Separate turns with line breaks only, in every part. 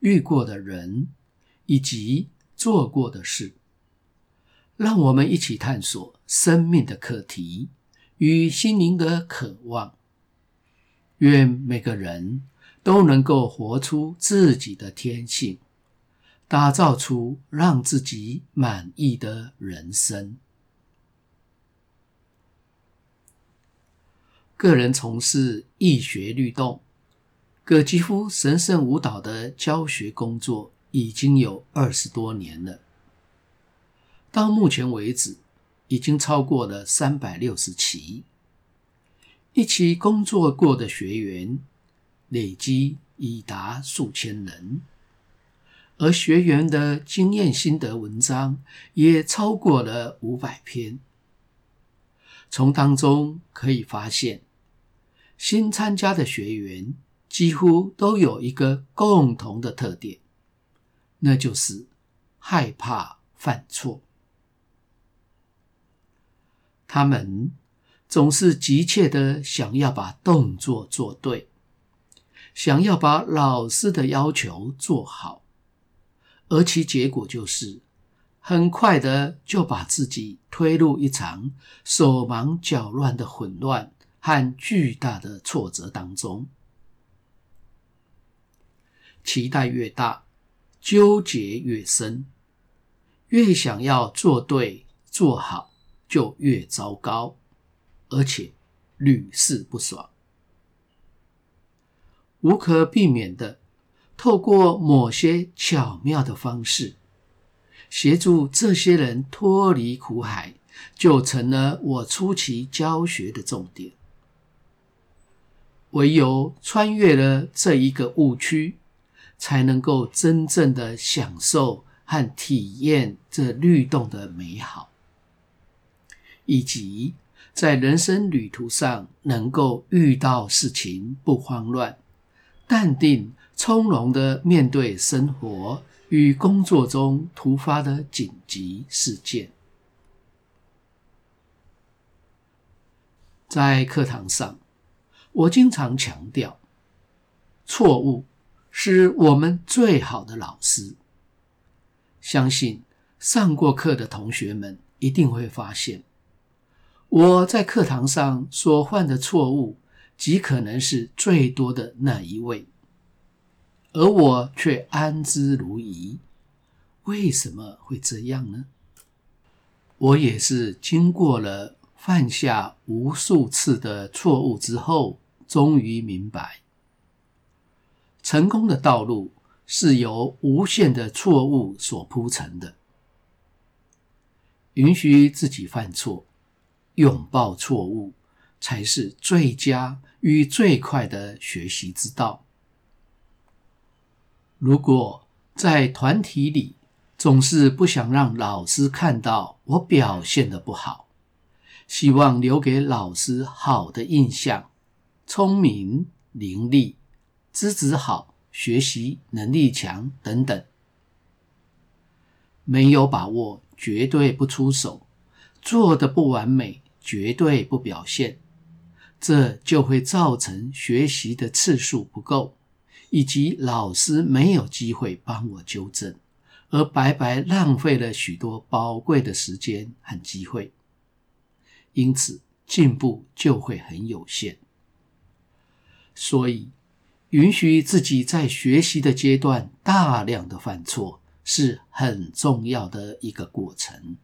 遇过的人以及做过的事，让我们一起探索生命的课题与心灵的渴望。愿每个人都能够活出自己的天性，打造出让自己满意的人生。个人从事易学律动、葛吉夫神圣舞蹈的教学工作已经有二十多年了，到目前为止，已经超过了三百六十期。一起工作过的学员累积已达数千人，而学员的经验心得文章也超过了五百篇。从当中可以发现，新参加的学员几乎都有一个共同的特点，那就是害怕犯错。他们。总是急切的想要把动作做对，想要把老师的要求做好，而其结果就是很快的就把自己推入一场手忙脚乱的混乱和巨大的挫折当中。期待越大，纠结越深，越想要做对做好，就越糟糕。而且屡试不爽，无可避免的，透过某些巧妙的方式，协助这些人脱离苦海，就成了我初期教学的重点。唯有穿越了这一个误区，才能够真正的享受和体验这律动的美好，以及。在人生旅途上，能够遇到事情不慌乱，淡定从容的面对生活与工作中突发的紧急事件。在课堂上，我经常强调，错误是我们最好的老师。相信上过课的同学们一定会发现。我在课堂上所犯的错误，极可能是最多的那一位，而我却安之如饴。为什么会这样呢？我也是经过了犯下无数次的错误之后，终于明白，成功的道路是由无限的错误所铺成的。允许自己犯错。拥抱错误，才是最佳与最快的学习之道。如果在团体里总是不想让老师看到我表现的不好，希望留给老师好的印象，聪明伶俐、资质好、学习能力强等等，没有把握绝对不出手，做的不完美。绝对不表现，这就会造成学习的次数不够，以及老师没有机会帮我纠正，而白白浪费了许多宝贵的时间和机会，因此进步就会很有限。所以，允许自己在学习的阶段大量的犯错，是很重要的一个过程。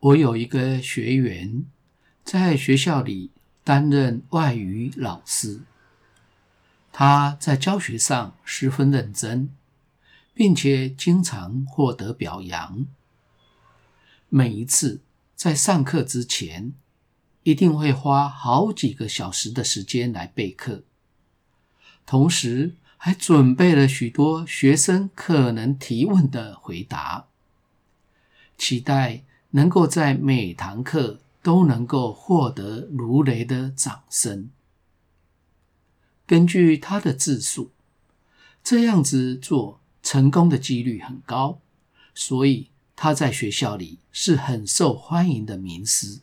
我有一个学员，在学校里担任外语老师。他在教学上十分认真，并且经常获得表扬。每一次在上课之前，一定会花好几个小时的时间来备课，同时还准备了许多学生可能提问的回答，期待能够在每堂课都能够获得如雷的掌声。根据他的自述，这样子做成功的几率很高，所以他在学校里是很受欢迎的名师。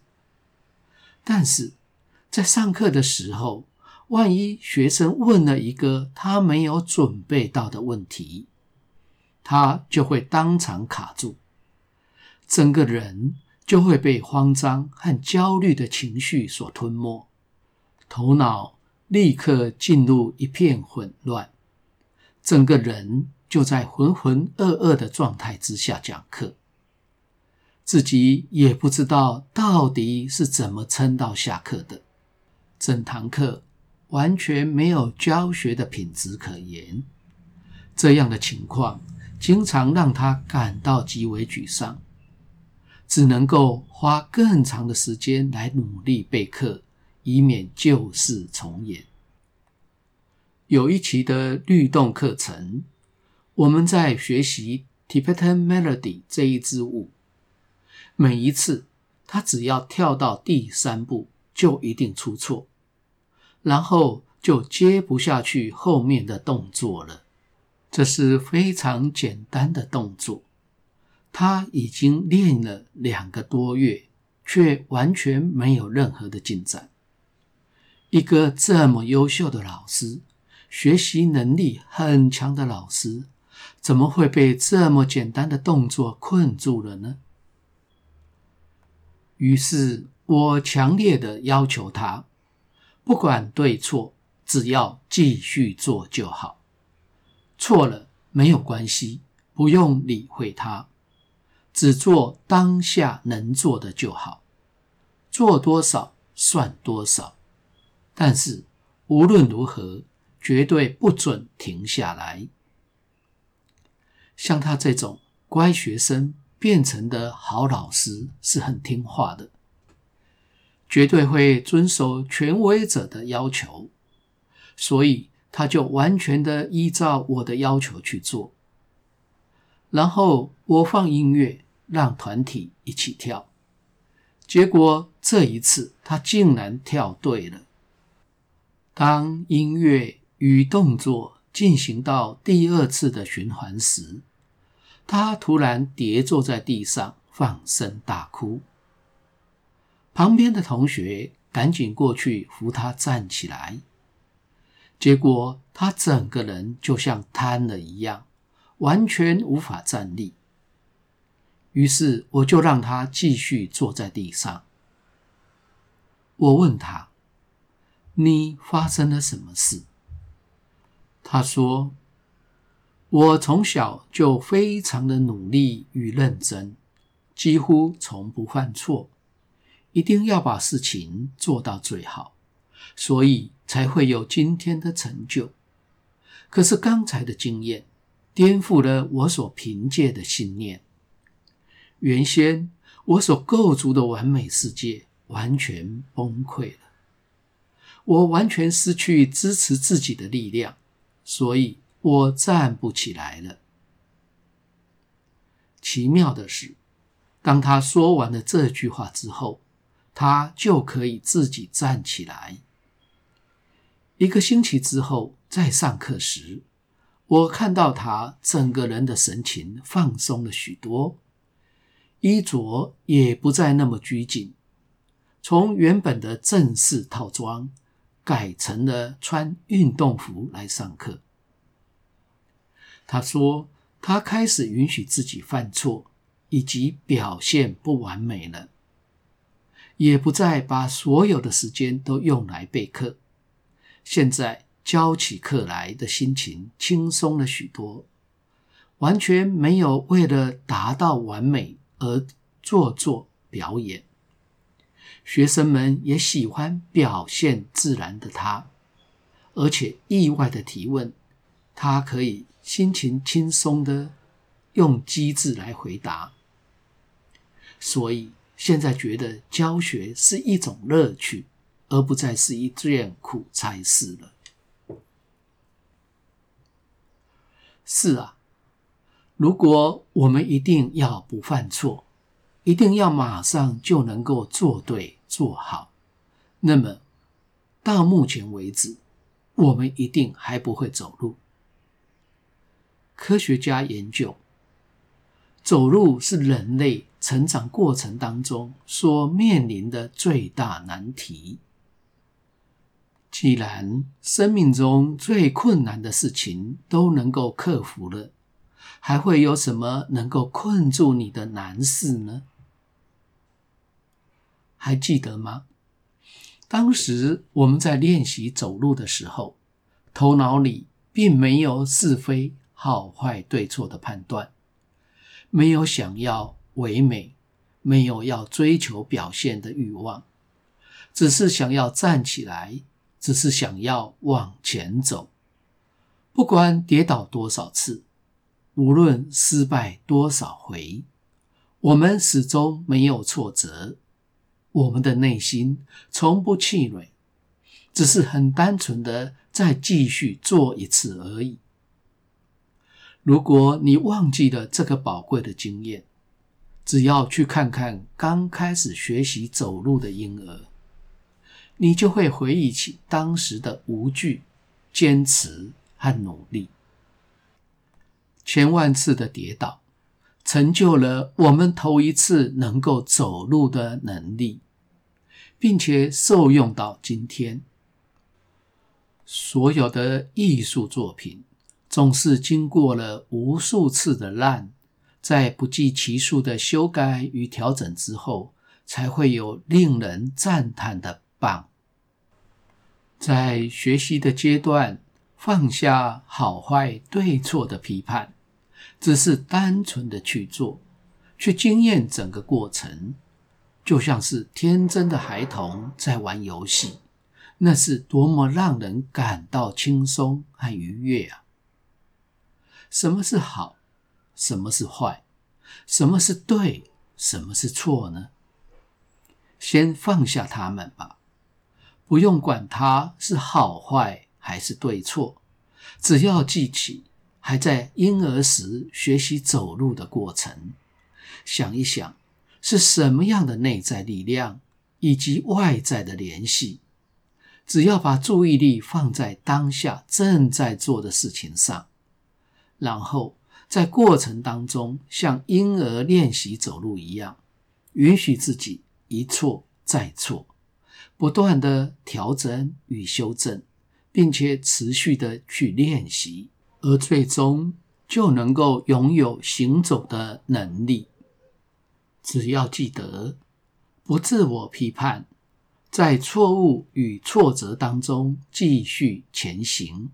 但是在上课的时候，万一学生问了一个他没有准备到的问题，他就会当场卡住，整个人就会被慌张和焦虑的情绪所吞没，头脑立刻进入一片混乱，整个人就在浑浑噩噩的状态之下讲课，自己也不知道到底是怎么撑到下课的，整堂课。完全没有教学的品质可言，这样的情况经常让他感到极为沮丧，只能够花更长的时间来努力备课，以免旧事重演。有一期的律动课程，我们在学习 Tibetan Melody 这一支舞，每一次他只要跳到第三步，就一定出错。然后就接不下去后面的动作了。这是非常简单的动作，他已经练了两个多月，却完全没有任何的进展。一个这么优秀的老师，学习能力很强的老师，怎么会被这么简单的动作困住了呢？于是我强烈的要求他。不管对错，只要继续做就好。错了没有关系，不用理会它，只做当下能做的就好。做多少算多少，但是无论如何，绝对不准停下来。像他这种乖学生变成的好老师，是很听话的。绝对会遵守权威者的要求，所以他就完全的依照我的要求去做。然后我放音乐，让团体一起跳。结果这一次他竟然跳对了。当音乐与动作进行到第二次的循环时，他突然跌坐在地上，放声大哭。旁边的同学赶紧过去扶他站起来，结果他整个人就像瘫了一样，完全无法站立。于是我就让他继续坐在地上。我问他：“你发生了什么事？”他说：“我从小就非常的努力与认真，几乎从不犯错。”一定要把事情做到最好，所以才会有今天的成就。可是刚才的经验颠覆了我所凭借的信念。原先我所构筑的完美世界完全崩溃了，我完全失去支持自己的力量，所以我站不起来了。奇妙的是，当他说完了这句话之后，他就可以自己站起来。一个星期之后，在上课时，我看到他整个人的神情放松了许多，衣着也不再那么拘谨，从原本的正式套装改成了穿运动服来上课。他说，他开始允许自己犯错，以及表现不完美了。也不再把所有的时间都用来备课，现在教起课来的心情轻松了许多，完全没有为了达到完美而做作表演。学生们也喜欢表现自然的他，而且意外的提问，他可以心情轻松的用机智来回答，所以。现在觉得教学是一种乐趣，而不再是一件苦差事了。是啊，如果我们一定要不犯错，一定要马上就能够做对做好，那么到目前为止，我们一定还不会走路。科学家研究，走路是人类成长过程当中所面临的最大难题。既然生命中最困难的事情都能够克服了，还会有什么能够困住你的难事呢？还记得吗？当时我们在练习走路的时候，头脑里并没有是非好坏对错的判断，没有想要唯美，没有要追求表现的欲望，只是想要站起来。只是想要往前走，不管跌倒多少次，无论失败多少回，我们始终没有挫折。我们的内心从不气馁，只是很单纯的再继续做一次而已。如果你忘记了这个宝贵的经验，只要去看看刚开始学习走路的婴儿。你就会回忆起当时的无惧、坚持和努力。千万次的跌倒，成就了我们头一次能够走路的能力，并且受用到今天。所有的艺术作品，总是经过了无数次的烂，在不计其数的修改与调整之后，才会有令人赞叹的。棒，在学习的阶段，放下好坏对错的批判，只是单纯的去做，去经验整个过程，就像是天真的孩童在玩游戏，那是多么让人感到轻松和愉悦啊！什么是好？什么是坏？什么是对？什么是错呢？先放下他们吧。不用管它是好坏还是对错，只要记起还在婴儿时学习走路的过程，想一想是什么样的内在力量以及外在的联系，只要把注意力放在当下正在做的事情上，然后在过程当中像婴儿练习走路一样，允许自己一错再错。不断的调整与修正，并且持续的去练习，而最终就能够拥有行走的能力。只要记得不自我批判，在错误与挫折当中继续前行，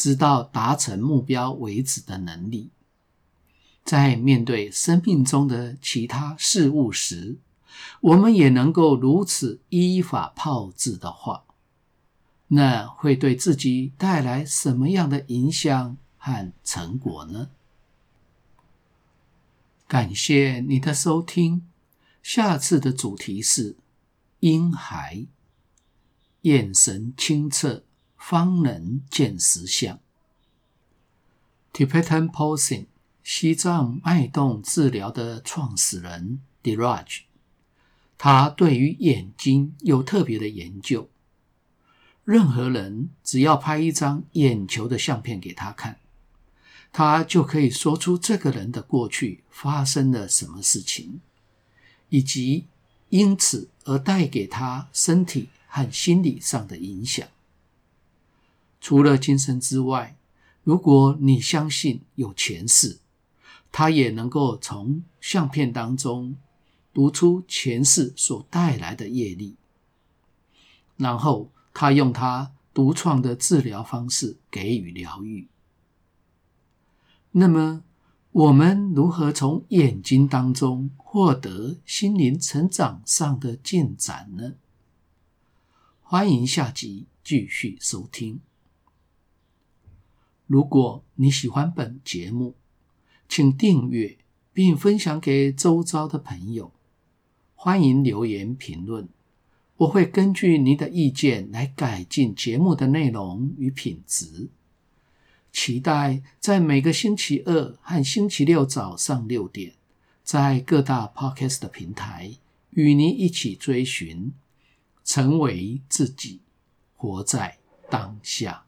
直到达成目标为止的能力，在面对生命中的其他事物时，我们也能够如此依法炮制的话，那会对自己带来什么样的影响和成果呢？感谢你的收听，下次的主题是婴孩，眼神清澈，方能见实相。Tibetan Posing 西藏脉动治疗的创始人 Diraj。他对于眼睛有特别的研究。任何人只要拍一张眼球的相片给他看，他就可以说出这个人的过去发生了什么事情，以及因此而带给他身体和心理上的影响。除了今生之外，如果你相信有前世，他也能够从相片当中。读出前世所带来的业力，然后他用他独创的治疗方式给予疗愈。那么，我们如何从眼睛当中获得心灵成长上的进展呢？欢迎下集继续收听。如果你喜欢本节目，请订阅并分享给周遭的朋友。欢迎留言评论，我会根据您的意见来改进节目的内容与品质。期待在每个星期二和星期六早上六点，在各大 Podcast 的平台与您一起追寻，成为自己，活在当下。